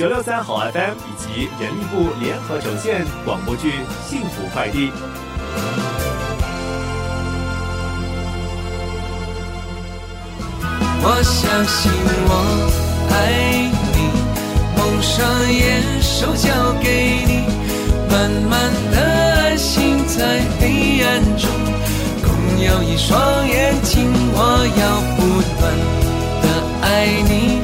九六三好 FM 以及人力部联合呈现广播剧《幸福快递》。我相信我爱你，蒙上眼，手交给你，慢慢的安心在黑暗中，共有一双眼睛，我要不断的爱你，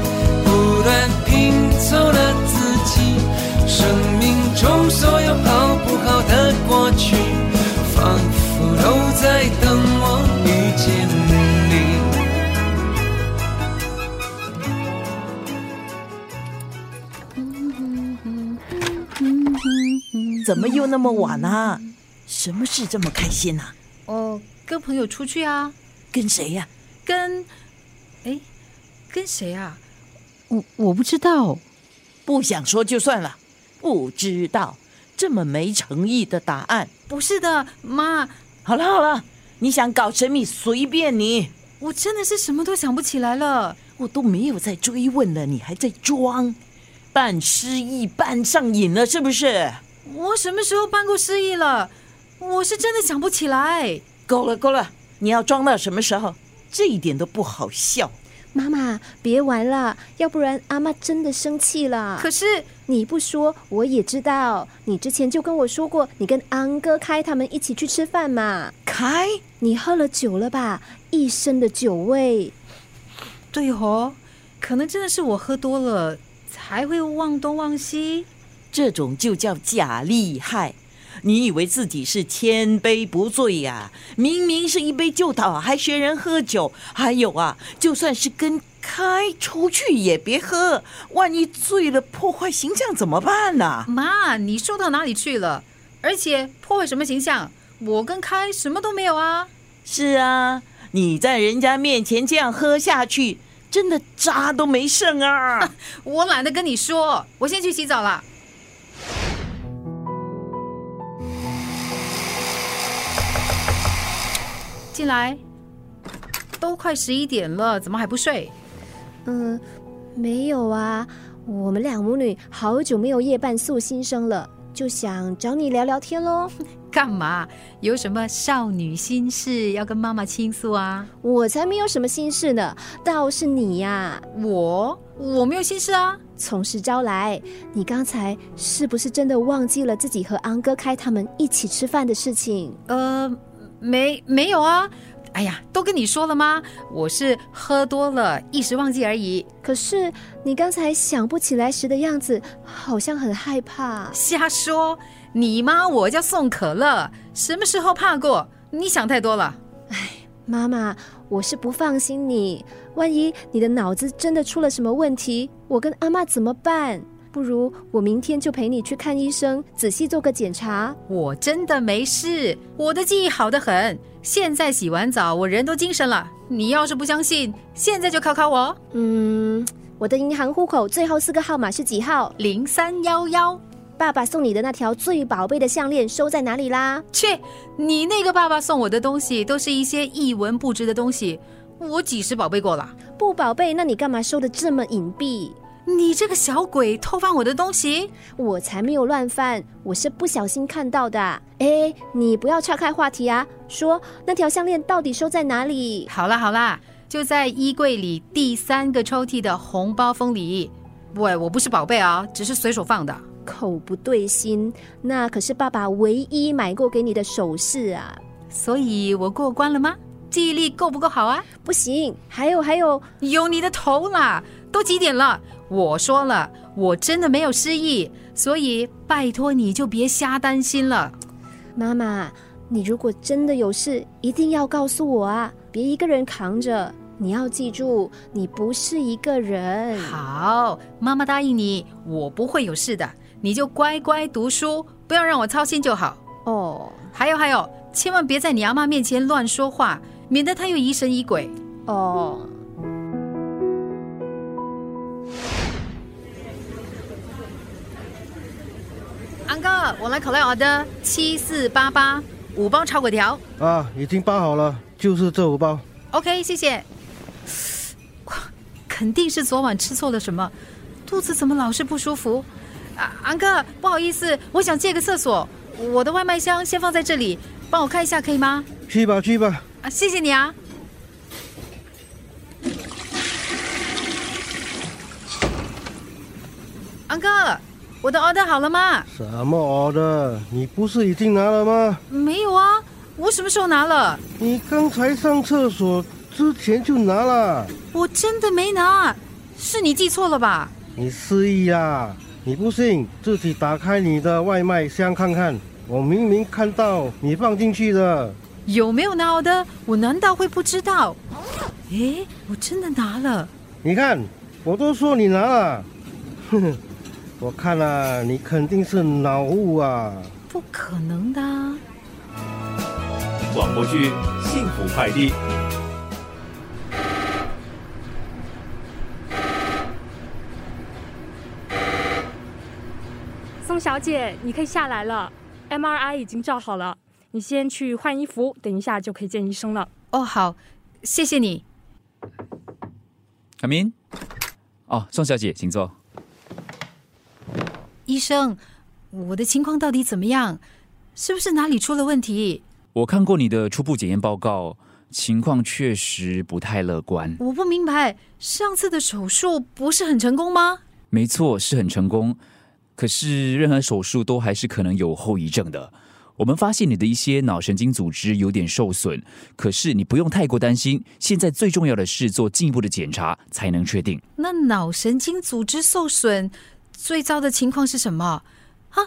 在等我遇见你。怎么又那么晚啊？什么事这么开心啊？哦，跟朋友出去啊，跟谁呀、跟，哎，跟谁啊？我我不知道，不想说就算了，不知道，这么没诚意的答案。不是的，妈，好了好了，你想搞神秘随便你，我真的是什么都想不起来了。我都没有在追问了，你还在装，半失忆半上瘾了是不是？我什么时候扮过失忆了？我是真的想不起来。够了够了，你要装到什么时候？这一点都不好笑。妈妈，别玩了，要不然阿妈真的生气了。可是你不说我也知道，你之前就跟我说过，你跟安哥开他们一起去吃饭嘛。开，你喝了酒了吧？一身的酒味。对哦，可能真的是我喝多了，才会忘东忘西。这种就叫假厉害。你以为自己是千杯不醉呀、明明是一杯就倒，还学人喝酒。还有啊，就算是跟开出去也别喝，万一醉了破坏形象怎么办呢、妈，你说到哪里去了？而且破坏什么形象？我跟开什么都没有啊。是啊，你在人家面前这样喝下去，真的渣都没剩啊！我懒得跟你说，我先去洗澡了。进来，都快十一点了，怎么还不睡？嗯，没有啊，我们两母女好久没有夜半诉心声了，就想找你聊聊天喽。干嘛？有什么少女心事要跟妈妈倾诉啊？我才没有什么心事呢，倒是你呀、我我没有心事啊。从实招来，你刚才是不是真的忘记了自己和安哥开他们一起吃饭的事情？呃，没没有啊。哎呀，都跟你说了吗？我是喝多了，一时忘记而已。可是你刚才想不起来时的样子，好像很害怕。瞎说！你妈我叫宋可乐，什么时候怕过？你想太多了。哎妈妈，我是不放心你，万一你的脑子真的出了什么问题，我跟阿妈怎么办？不如我明天就陪你去看医生，仔细做个检查。我真的没事，我的记忆好得很。现在洗完澡，我人都精神了。你要是不相信，现在就考考我。嗯，我的银行户口最后四个号码是几号？零三幺幺，爸爸送你的那条最宝贝的项链收在哪里啦？切！你那个爸爸送我的东西都是一些一文不值的东西，我几时宝贝过了？不宝贝，那你干嘛收的这么隐蔽？你这个小鬼偷翻我的东西！我才没有乱翻，我是不小心看到的。哎，你不要岔开话题啊！说那条项链到底收在哪里？好啦好啦，就在衣柜里第三个抽屉的红包封里。喂，我不是宝贝啊，只是随手放的。口不对心，那可是爸爸唯一买过给你的首饰啊！所以我过关了吗？记忆力够不够好啊？不行，还有还有，有你的头啦！都几点了？我说了，我真的没有失忆，所以拜托你就别瞎担心了。妈妈，你如果真的有事，一定要告诉我啊！别一个人扛着。你要记住，你不是一个人。好，妈妈答应你，我不会有事的，你就乖乖读书，不要让我操心就好。哦还有还有，千万别在你阿妈面前乱说话，免得她又疑神疑鬼。哦，安哥，我来考来 order 七四八八五包炒粿条。啊，已经包好了，就是这五包。OK，谢谢。哇肯定是昨晚吃错了什么，肚子怎么老是不舒服？啊，安哥，不好意思，我想借个厕所，我的外卖箱先放在这里，帮我看一下可以吗？去吧去吧，啊，谢谢你啊。安哥，我的 order 好了吗？什么 order？你不是已经拿了吗？没有啊，我什么时候拿了？你刚才上厕所之前就拿了，我真的没拿，是你记错了吧？你失忆啦！你不信，自己打开你的外卖箱看看，我明明看到你放进去的。有没有拿 order？我难道会不知道？诶，我真的拿了。你看，我都说你拿了，哼哼，我看了、你肯定是脑雾啊！不可能的啊。广播剧《幸福快递》。宋小姐，你可以下来了，MRI 已经照好了，你先去换衣服，等一下就可以见医生了。哦，好，谢谢你。阿明，哦，宋小姐，请坐。医生，我的情况到底怎么样？是不是哪里出了问题？我看过你的初步检验报告，情况确实不太乐观。我不明白，上次的手术不是很成功吗？没错，是很成功，可是任何手术都还是可能有后遗症的。我们发现你的一些脑神经组织有点受损，可是你不用太过担心。现在最重要的是做进一步的检查，才能确定。那脑神经组织受损，最糟的情况是什么？啊，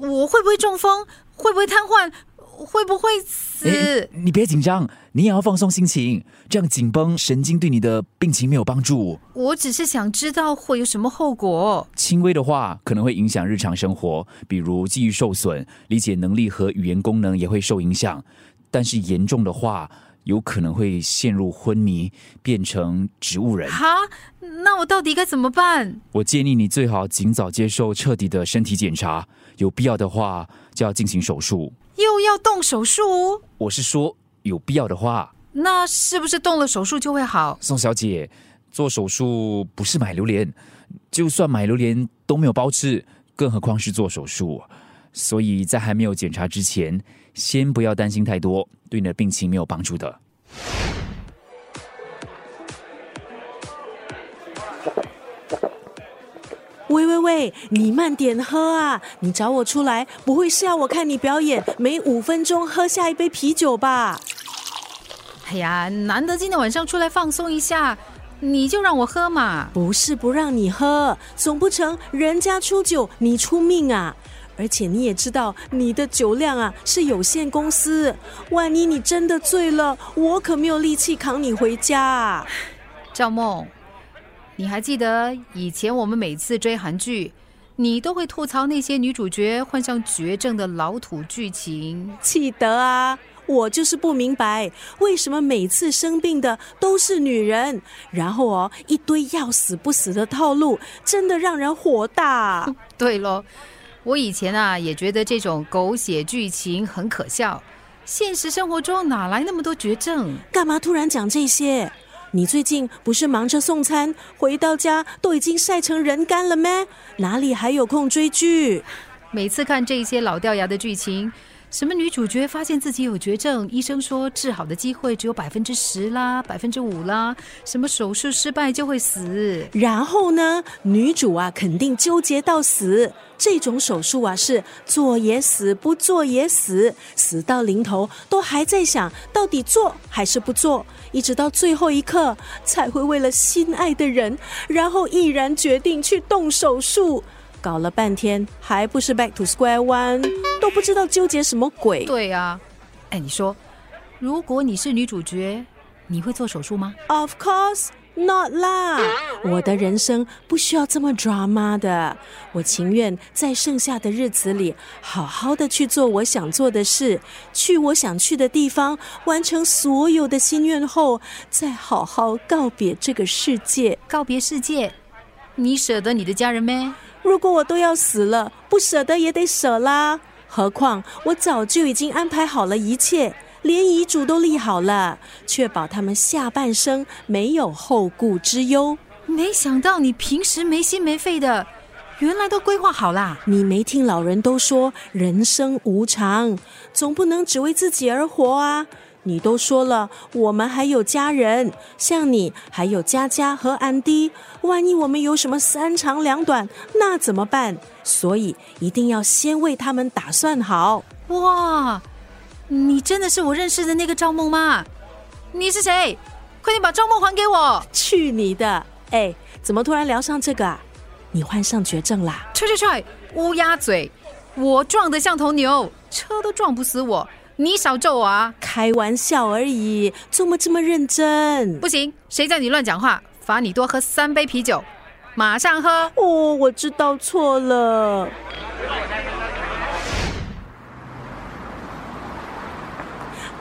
我会不会中风？会不会瘫痪？会不会死？诶你别紧张，你也要放松心情，这样紧绷神经对你的病情没有帮助。我只是想知道会有什么后果。轻微的话可能会影响日常生活，比如记忆受损、理解能力和语言功能也会受影响。但是严重的话，有可能会陷入昏迷，变成植物人。哈，那我到底该怎么办？我建议你最好尽早接受彻底的身体检查，有必要的话就要进行手术。又要动手术？我是说，有必要的话，那是不是动了手术就会好？宋小姐，做手术不是买榴莲，就算买榴莲都没有包吃，更何况是做手术。所以在还没有检查之前，先不要担心太多，对你的病情没有帮助的。喂喂喂，你慢点喝啊！你找我出来，不会是要我看你表演，每五分钟喝下一杯啤酒吧？哎呀，难得今天晚上出来放松一下，你就让我喝嘛。不是不让你喝，总不成人家出酒你出命啊？而且你也知道，你的酒量啊是有限公司，万一你真的醉了，我可没有力气扛你回家啊！赵梦，你还记得以前我们每次追韩剧，你都会吐槽那些女主角患上绝症的老土剧情？记得啊，我就是不明白，为什么每次生病的都是女人，然后哦一堆要死不死的套路，真的让人火大。对喽，我以前啊也觉得这种狗血剧情很可笑，现实生活中哪来那么多绝症？干嘛突然讲这些？你最近不是忙着送餐，回到家都已经晒成人干了咩？哪里还有空追剧？每次看这些老掉牙的剧情，什么女主角发现自己有绝症，医生说治好的机会只有百分之十啦，百分之五啦，什么手术失败就会死。然后呢，女主啊肯定纠结到死。这种手术啊是做也死，不做也死，死到临头都还在想到底做还是不做，一直到最后一刻才会为了心爱的人，然后毅然决定去动手术。搞了半天还不是 back to square one，都不知道纠结什么鬼。对啊，哎，你说，如果你是女主角，你会做手术吗？Of course not 啦！我的人生不需要这么 drama 的，我情愿在剩下的日子里，好好的去做我想做的事，去我想去的地方，完成所有的心愿后，再好好告别这个世界。告别世界，你舍得你的家人咩？如果我都要死了，不舍得也得舍啦。何况我早就已经安排好了一切，连遗嘱都立好了，确保他们下半生没有后顾之忧。没想到你平时没心没肺的，原来都规划好啦。你没听老人都说人生无常，总不能只为自己而活啊！你都说了，我们还有家人，像你还有佳佳和安迪，万一我们有什么三长两短，那怎么办？所以一定要先为他们打算好。哇，你真的是我认识的那个赵梦吗？你是谁？快点把赵梦还给我！去你的！哎，怎么突然聊上这个啊？你患上绝症啦？踹踹踹！乌鸦嘴！我撞得像头牛，车都撞不死我。你少咒我啊！开玩笑而已，怎么这么认真？不行，谁叫你乱讲话？罚你多喝三杯啤酒，马上喝！哦，我知道错了。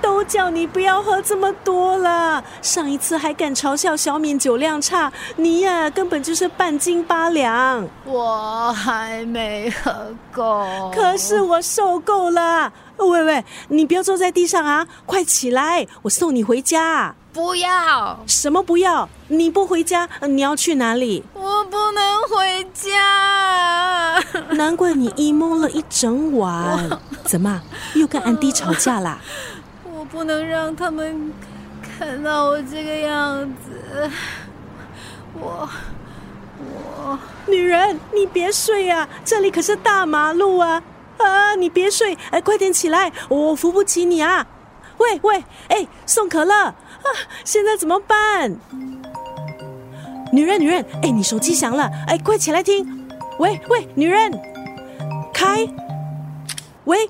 都叫你不要喝这么多了。上一次还敢嘲笑小敏酒量差，你呀根本就是半斤八两。我还没喝够，可是我受够了。喂喂，你不要坐在地上啊！快起来，我送你回家。不要，什么不要？你不回家，你要去哪里？我不能回家。难怪你 emo 了一整晚。怎么又跟安迪吵架啦？不能让他们看到我这个样子。我我女人，你别睡呀，这里可是大马路啊！啊！你别睡，哎，快点起来，我扶不起你啊！喂喂，哎，送可乐啊！现在怎么办？女人，女人，哎，你手机响了，哎，快起来听！喂喂，女人，开！喂，